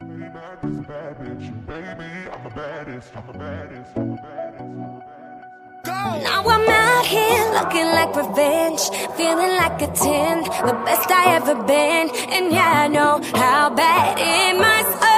Now I'm out here looking like revenge, feeling like a 10, the best I ever been. And yeah, I know how bad it must hurt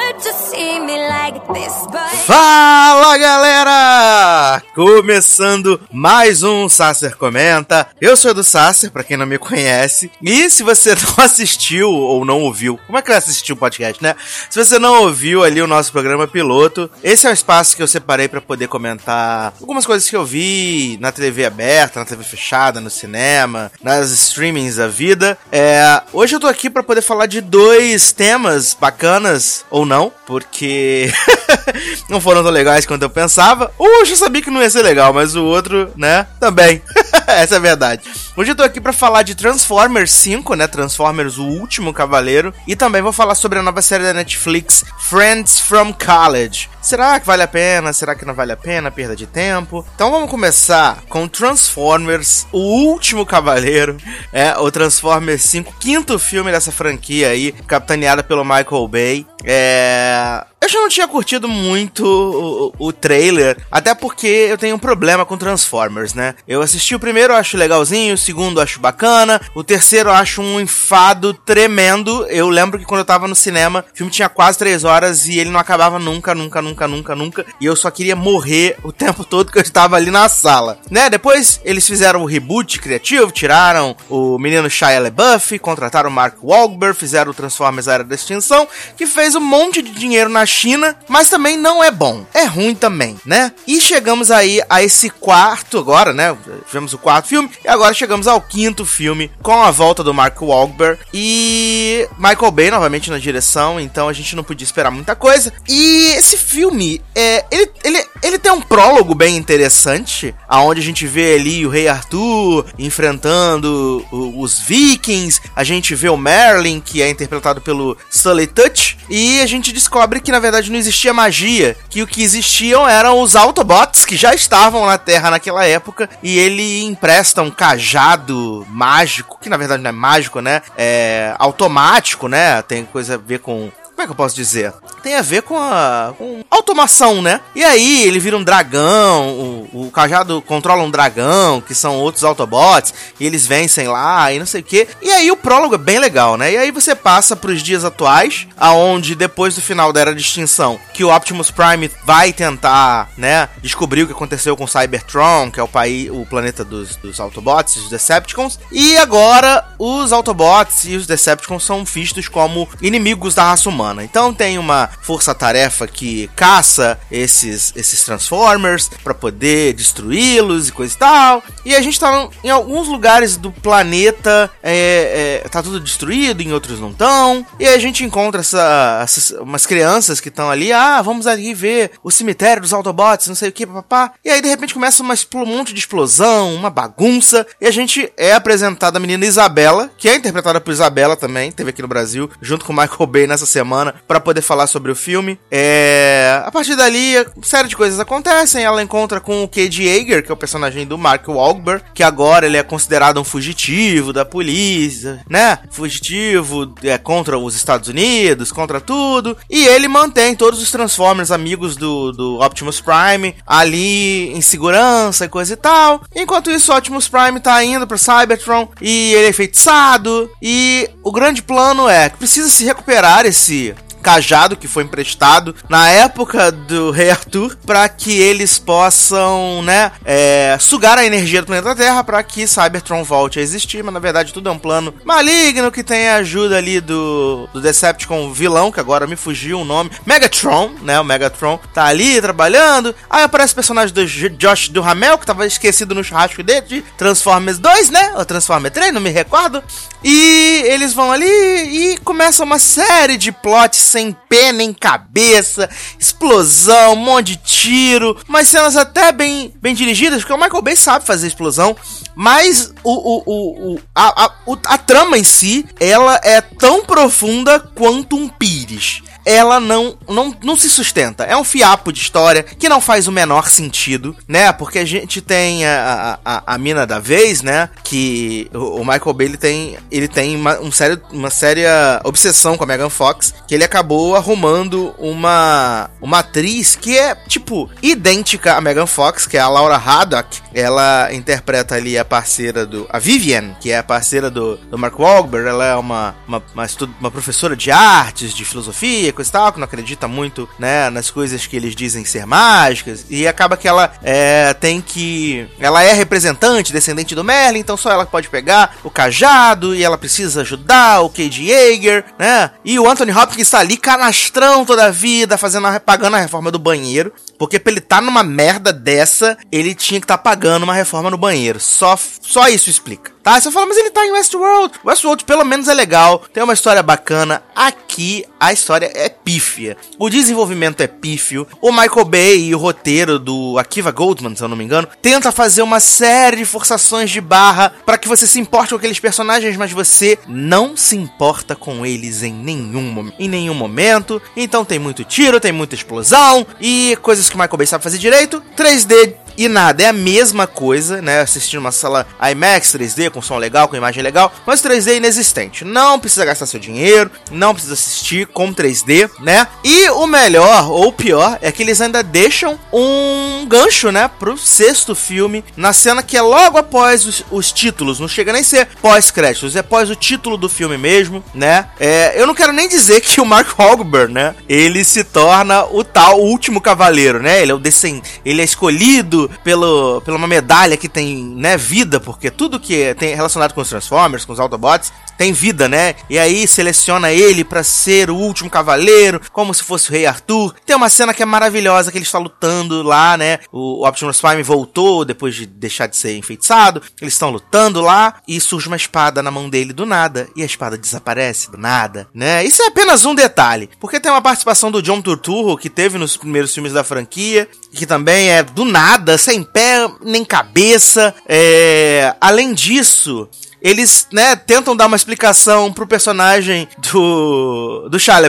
Fala galera! Começando mais um Sasser Comenta. Eu sou do Sasser, pra quem não me conhece. E se você não assistiu ou não ouviu, como é que vai assistir o podcast, né? Se você não ouviu ali o nosso programa piloto, esse é o espaço que eu separei pra poder comentar algumas coisas que eu vi na TV aberta, na TV fechada, no cinema, nas streamings da vida. É, hoje eu tô aqui pra poder falar de dois temas bacanas, ou não, porque não foram tão legais quanto eu pensava. Uh, eu já sabia que não ia ser legal, mas o outro, né, também. Essa é a verdade. Hoje eu tô aqui pra falar de Transformers 5, né? Transformers O Último Cavaleiro. E também vou falar sobre a nova série da Netflix, Friends from College. Será que vale a pena? Será que não vale a pena? Perda de tempo? Então vamos começar com Transformers, o último cavaleiro. É, o Transformers 5, quinto filme dessa franquia aí, capitaneada pelo Michael Bay. É. Eu já não tinha curtido muito o, o, trailer, até porque eu tenho um problema com Transformers, né? Eu assisti o primeiro, acho legalzinho, o segundo acho bacana, o terceiro acho um enfado tremendo. Eu lembro que quando eu tava no cinema, o filme tinha quase três horas e ele não acabava nunca, nunca, nunca, nunca, nunca. E eu só queria morrer o tempo todo que eu estava ali na sala, né? Depois eles fizeram o reboot criativo, tiraram o menino Shia LaBeouf, contrataram o Mark Wahlberg, fizeram o Transformers Era da Extinção, que fez um monte de dinheiro na China, mas também não é bom. É ruim também, né? E chegamos aí a esse quarto agora, né? Tivemos o quarto filme e agora chegamos ao quinto filme com a volta do Mark Wahlberg e Michael Bay novamente na direção, então a gente não podia esperar muita coisa. E esse filme, é, ele, ele, ele tem um prólogo bem interessante, aonde a gente vê ali o Rei Arthur enfrentando os Vikings, a gente vê o Merlin, que é interpretado pelo Sully Touch, e a gente descobre que na verdade não existia magia, que o que existiam eram os Autobots que já estavam na Terra naquela época e ele empresta um cajado mágico, que na verdade não é mágico, né? É automático, né? Tem coisa a ver com como é que eu posso dizer? Tem a ver com a com automação, né? E aí ele vira um dragão, o, o cajado controla um dragão, que são outros Autobots, e eles vencem lá e não sei o que. E aí o prólogo é bem legal, né? E aí você passa para os dias atuais, aonde depois do final da era de extinção, que o Optimus Prime vai tentar, né, descobrir o que aconteceu com Cybertron, que é o país, o planeta dos, dos Autobots, os Decepticons. E agora os Autobots e os Decepticons são vistos como inimigos da raça humana Então tem uma força-tarefa que caça esses, esses Transformers para poder destruí-los e coisa e tal. E a gente tá em alguns lugares do planeta, é, é, tá tudo destruído, em outros não estão. E a gente encontra essa, essas, umas crianças que estão ali, ah, vamos ali ver o cemitério dos Autobots, não sei o que, papá. E aí de repente começa uma, um monte de explosão, uma bagunça. E a gente é apresentada a menina Isabela, que é interpretada por Isabela também, teve aqui no Brasil, junto com o Michael Bay nessa semana semana para poder falar sobre o filme. É... A partir dali, série de coisas acontecem. Ela encontra com o Cade Yeager, que é o personagem do Mark Wahlberg, que agora ele é considerado um fugitivo da polícia, né? Fugitivo é contra os Estados Unidos, contra tudo. E ele mantém todos os Transformers amigos do, do Optimus Prime ali em segurança e coisa e tal. Enquanto isso, o Optimus Prime tá indo pro Cybertron e ele é enfeitiçado. E o grande plano é que precisa se recuperar esse cajado que foi emprestado na época do Rei Arthur para que eles possam, né, é, sugar a energia do planeta Terra para que Cybertron volte a existir, mas na verdade tudo é um plano maligno que tem a ajuda ali do, do Decepticon vilão, que agora me fugiu o nome, Megatron, né, o Megatron tá ali trabalhando, aí aparece o personagem do Josh Duhamel, que tava esquecido no churrasco dele, de Transformers 2, né, ou Transformers 3, não me recordo, e eles vão ali e começa uma série de plots sem pé nem cabeça, explosão, um monte de tiro, umas cenas até bem, bem dirigidas, porque o Michael Bay sabe fazer explosão, mas o, o, o, o, a, a, a trama em si, ela é tão profunda quanto um pires. Ela não, não, não se sustenta. É um fiapo de história que não faz o menor sentido, né? Porque a gente tem a, a, a mina da vez, né? Que o, Michael Bay ele tem, ele tem uma, um sério, uma séria obsessão com a Megan Fox, que ele acabou arrumando uma, uma atriz que é, tipo, idêntica a Megan Fox, que é a Laura Haddock. Ela interpreta ali a parceira do. A Vivian, que é a parceira do, do Mark Wahlberg. Ela é uma, uma, uma, uma professora de artes, de filosofia, coisa e tal, que não acredita muito, né, nas coisas que eles dizem ser mágicas. E acaba que ela é, tem que. Ela é representante, descendente do Merlin, então só ela pode pegar o cajado e ela precisa ajudar o Cade Yeager, né? E o Anthony Hopkins está ali canastrão toda a vida, fazendo a, pagando a reforma do banheiro. Porque pra ele tá numa merda dessa, ele tinha que estar tá pagando uma reforma no banheiro. Só, só isso explica. Tá? Você fala, mas ele tá em Westworld. Westworld pelo menos é legal, tem uma história bacana. Aqui a história é pífia. O desenvolvimento é pífio. O Michael Bay e o roteiro do Akiva Goldman, se eu não me engano, tenta fazer uma série de forçações de barra para que você se importe com aqueles personagens, mas você não se importa com eles em nenhum, em nenhum momento. Então tem muito tiro, tem muita explosão e coisas que o Michael Bay sabe fazer direito. 3D e nada, é a mesma coisa, né? Assistir uma sala IMAX 3D com som legal, com imagem legal, mas 3D inexistente. Não precisa gastar seu dinheiro, não precisa assistir com 3D, né? E o melhor ou pior é que eles ainda deixam um gancho, né, pro sexto filme, na cena que é logo após os, os títulos, não chega nem a ser pós-créditos, é pós o título do filme mesmo, né? É, eu não quero nem dizer que o Mark Wahlberg, né, ele se torna o tal último cavaleiro, né? Ele é o descend... ele é escolhido pelo, pela uma medalha que tem, né, vida, porque tudo que tem relacionado com os Transformers, com os Autobots, tem vida, né? E aí seleciona ele para ser o último cavaleiro, como se fosse o Rei Arthur. Tem uma cena que é maravilhosa, que ele está lutando lá, né? O Optimus Prime voltou depois de deixar de ser enfeitiçado. Eles estão lutando lá e surge uma espada na mão dele do nada. E a espada desaparece do nada, né? Isso é apenas um detalhe, porque tem uma participação do John Turturro, que teve nos primeiros filmes da franquia, que também é do nada, sem pé nem cabeça. É... Além disso, eles, né, tentam dar uma explicação pro personagem do, do Shia.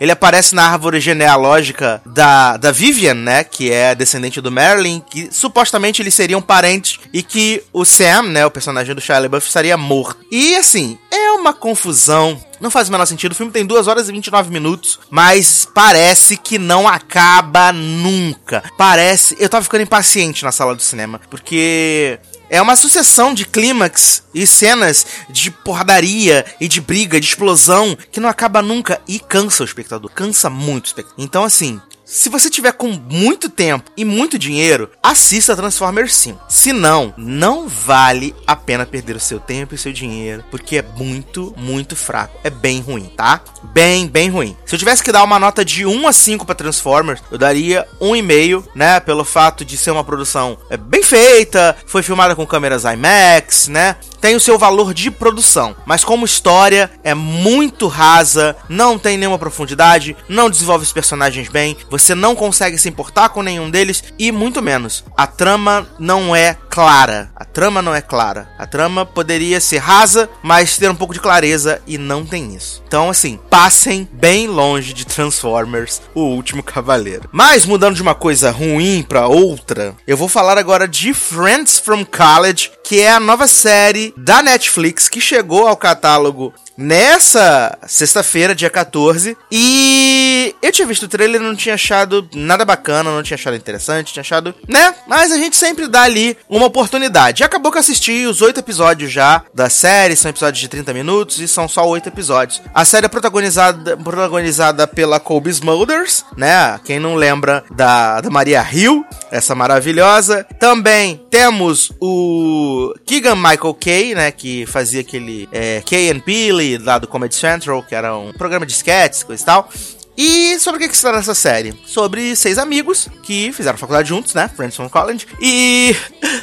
Ele aparece na árvore genealógica da, da Vivian, né, que é descendente do Marilyn, que supostamente eles seriam parentes e que o Sam, né, o personagem do Shia LaBeouf, estaria morto. E, assim, é uma confusão não faz o menor sentido. O filme tem 2 horas e 29 minutos, mas parece que não acaba nunca. Parece. Eu tava ficando impaciente na sala do cinema, porque é uma sucessão de clímax e cenas de porradaria e de briga, de explosão, que não acaba nunca e cansa o espectador. Cansa muito o espectador. Então, assim, se você tiver com muito tempo e muito dinheiro, assista Transformers 5. Se não, não vale a pena perder o seu tempo e o seu dinheiro, porque é muito, muito fraco. É bem ruim, tá? Bem, bem ruim. Se eu tivesse que dar uma nota de 1 a 5 para Transformers, eu daria 1,5, né? Pelo fato de ser uma produção é, bem feita, foi filmada com câmeras IMAX, né? tem o seu valor de produção, mas como história é muito rasa, não tem nenhuma profundidade, não desenvolve os personagens bem, você não consegue se importar com nenhum deles e muito menos. A trama não é clara. A trama não é clara. A trama poderia ser rasa, mas ter um pouco de clareza e não tem isso. Então, assim, passem bem longe de Transformers, o último cavaleiro. Mas mudando de uma coisa ruim para outra, eu vou falar agora de Friends from College, que é a nova série da Netflix que chegou ao catálogo nessa sexta-feira, dia 14. E eu tinha visto o trailer, não tinha achado nada bacana, não tinha achado interessante, tinha achado, né? Mas a gente sempre dá ali uma oportunidade. E acabou que eu assisti os oito episódios já da série, são episódios de 30 minutos e são só oito episódios. A série é protagonizada, protagonizada pela Colby Smulders, né? Quem não lembra da, da Maria Hill, essa maravilhosa. Também temos o Keegan Michael Kay, né? Que fazia aquele é, Kay and Peele lá do Comedy Central, que era um programa de sketches, coisa e tal. E sobre o que, que se trata essa série? Sobre seis amigos que fizeram faculdade juntos, né? Friends from College. E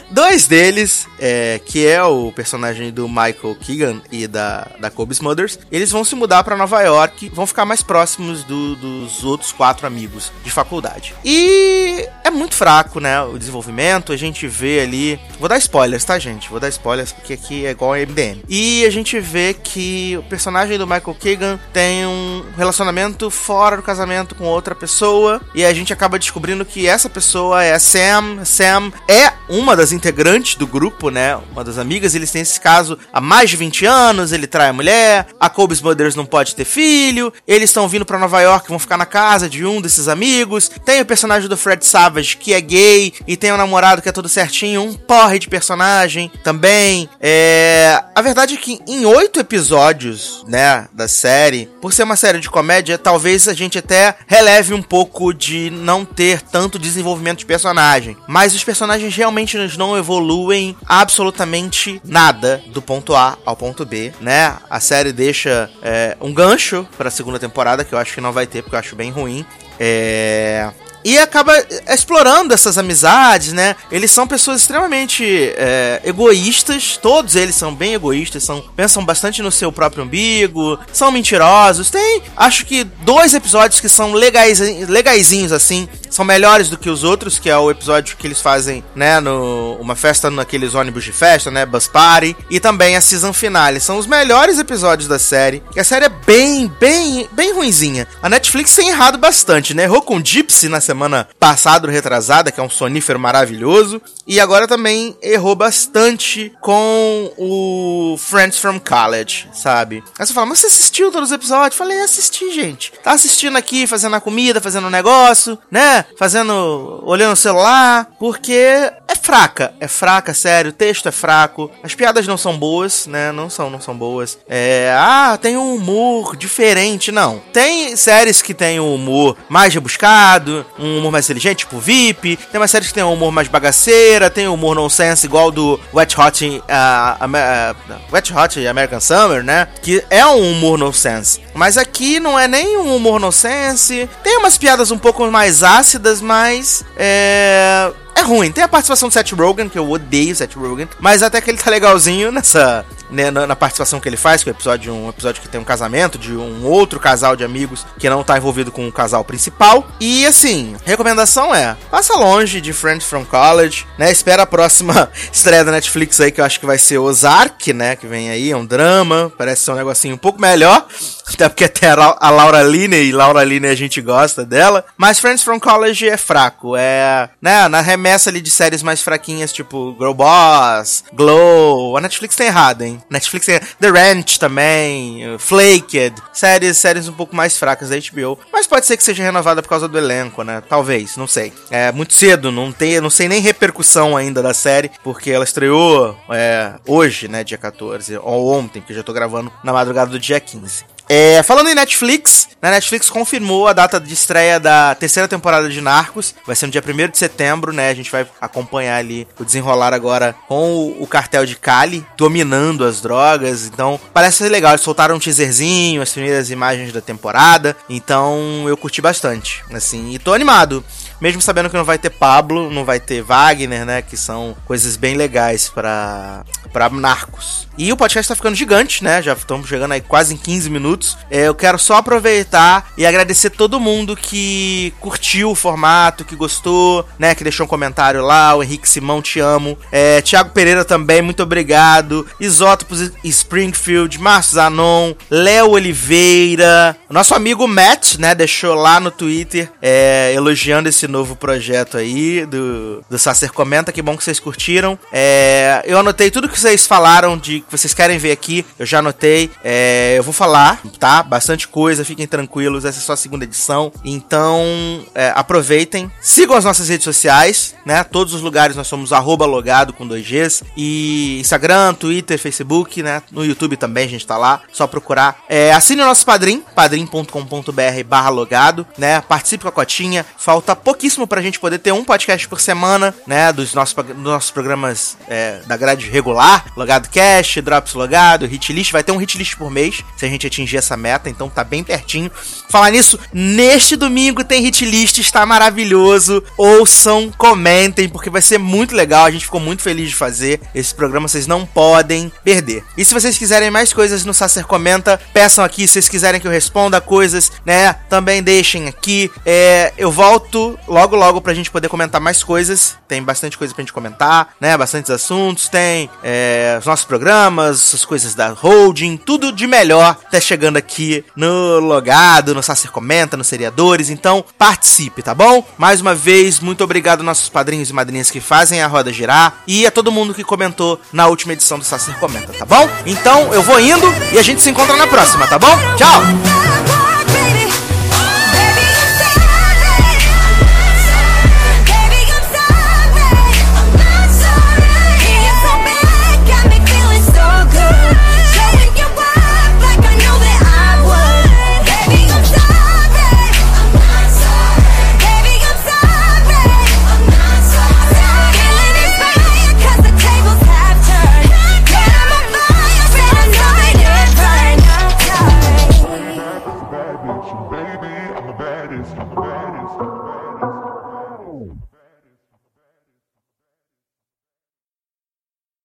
Dois deles, é, que é o personagem do Michael Keegan e da, da Kobe Smulders, eles vão se mudar para Nova York, vão ficar mais próximos do, dos outros quatro amigos de faculdade. E é muito fraco, né? O desenvolvimento, a gente vê ali. Vou dar spoilers, tá, gente? Vou dar spoilers porque aqui é igual a MDM. E a gente vê que o personagem do Michael Keegan tem um relacionamento fora do casamento com outra pessoa. E a gente acaba descobrindo que essa pessoa é Sam. Sam é uma das integrantes do grupo, né? Uma das amigas. Eles têm esse caso há mais de 20 anos. Ele trai a mulher. A Kobe's Mothers não pode ter filho. Eles estão vindo para Nova York, vão ficar na casa de um desses amigos. Tem o personagem do Fred Savage, que é gay. E tem um namorado que é todo certinho. Um porre de personagem também. É. A verdade é que em oito episódios, né? Da série, por ser uma série de comédia, talvez a gente até releve um pouco de não ter tanto desenvolvimento de personagem. Mas os personagens realmente não evoluem absolutamente nada do ponto A ao ponto B, né? A série deixa é, um gancho para a segunda temporada, que eu acho que não vai ter, porque eu acho bem ruim. É, e acaba explorando essas amizades, né? Eles são pessoas extremamente é, egoístas, todos eles são bem egoístas, são, pensam bastante no seu próprio umbigo, são mentirosos. Tem, acho que, dois episódios que são legais, legaisinhos assim, são melhores do que os outros, que é o episódio que eles fazem, né, no uma festa naqueles ônibus de festa, né, Bus Party, e também a season finale. São os melhores episódios da série. E a série é bem, bem, bem ruinzinha. A Netflix tem errado bastante, né? Errou com Gypsy na semana passada, retrasada, que é um sonífero maravilhoso. E agora também errou bastante com o Friends from College, sabe? Aí você fala, mas você assistiu todos os episódios? Falei, assisti, gente. Tá assistindo aqui, fazendo a comida, fazendo um negócio, né? Fazendo. olhando o celular. Porque é fraca. É fraca, sério. O texto é fraco. As piadas não são boas, né? Não são, não são boas. É. Ah, tem um humor diferente. Não. Tem séries que tem um humor mais rebuscado, um humor mais inteligente, tipo VIP. Tem umas séries que tem um humor mais bagaceira, tem um humor nonsense igual do Wet Hot, uh, uh, Wet Hot American Summer, né? Que é um humor nonsense. Mas aqui não é nem um humor nonsense. Tem umas piadas um pouco mais ácidas, mas é é ruim. Tem a participação do Seth Rogen, que eu odeio o Seth Rogen, mas até que ele tá legalzinho nessa. Né, na, na, participação que ele faz, que é um episódio, um episódio que tem um casamento de um outro casal de amigos que não tá envolvido com o casal principal. E assim, recomendação é: passa longe de Friends from College, né? Espera a próxima estreia da Netflix aí, que eu acho que vai ser Ozark, né? Que vem aí, é um drama, parece ser um negocinho um pouco melhor. Até porque até a Laura Linney, e Laura Linney a gente gosta dela. Mas Friends from College é fraco, é, né, na remessa ali de séries mais fraquinhas, tipo Girl Boss, Glow. A Netflix tem errado, hein? Netflix tem The Ranch também, Flaked. Séries, séries um pouco mais fracas da HBO. Mas pode ser que seja renovada por causa do elenco, né? Talvez, não sei. É muito cedo, não tem, não sei nem repercussão ainda da série, porque ela estreou é, hoje, né, dia 14, ou ontem, que eu já tô gravando na madrugada do dia 15. É, falando em Netflix, a Netflix confirmou a data de estreia da terceira temporada de Narcos. Vai ser no dia 1 de setembro, né? A gente vai acompanhar ali o desenrolar agora com o, o cartel de Cali dominando as drogas. Então, parece ser legal. Eles soltaram um teaserzinho, as primeiras imagens da temporada. Então, eu curti bastante, assim, e tô animado mesmo sabendo que não vai ter Pablo, não vai ter Wagner, né? Que são coisas bem legais para para Narcos. E o podcast tá ficando gigante, né? Já estamos chegando aí quase em 15 minutos. É, eu quero só aproveitar e agradecer todo mundo que curtiu o formato, que gostou, né? Que deixou um comentário lá. O Henrique Simão, te amo. É, Tiago Pereira também, muito obrigado. Isótopos Springfield, Márcio Zanon, Léo Oliveira. Nosso amigo Matt, né? Deixou lá no Twitter é, elogiando esse novo projeto aí do, do Sacer Comenta. Que bom que vocês curtiram. É, eu anotei tudo que vocês falaram de que vocês querem ver aqui. Eu já anotei. É, eu vou falar, tá? Bastante coisa. Fiquem tranquilos. Essa é só a segunda edição. Então, é, aproveitem. Sigam as nossas redes sociais, né? Todos os lugares nós somos logado com dois Gs. E Instagram, Twitter, Facebook, né? No YouTube também a gente tá lá. Só procurar. É, assine o nosso padrim, padrim.com.br barra logado, né? Participe com a cotinha. Falta pouquíssimo pra gente poder ter um podcast por semana, né? Dos nossos, dos nossos programas é, da grade regular. Logado Cash, Drops Logado, Hitlist. Vai ter um Hitlist por mês, se a gente atingir essa meta, então tá bem pertinho. Falar nisso, neste domingo tem hit list, está maravilhoso. Ouçam, comentem, porque vai ser muito legal. A gente ficou muito feliz de fazer esse programa, vocês não podem perder. E se vocês quiserem mais coisas no Sacer Comenta, peçam aqui. Se vocês quiserem que eu responda coisas, né? Também deixem aqui. É, eu volto logo, logo pra gente poder comentar mais coisas. Tem bastante coisa pra gente comentar, né? Bastantes assuntos. Tem é, os nossos programas, as coisas da holding, tudo de melhor tá chegando aqui no Logado, no Sacer Comenta, nos Seriadores. Então, participe, tá bom? Mais uma vez, muito obrigado aos nossos padrinhos e madrinhas que fazem a roda girar e a todo mundo que comentou na última edição do Sacer Comenta, tá bom? Então, eu vou indo e a gente se encontra na próxima, tá bom? Tchau!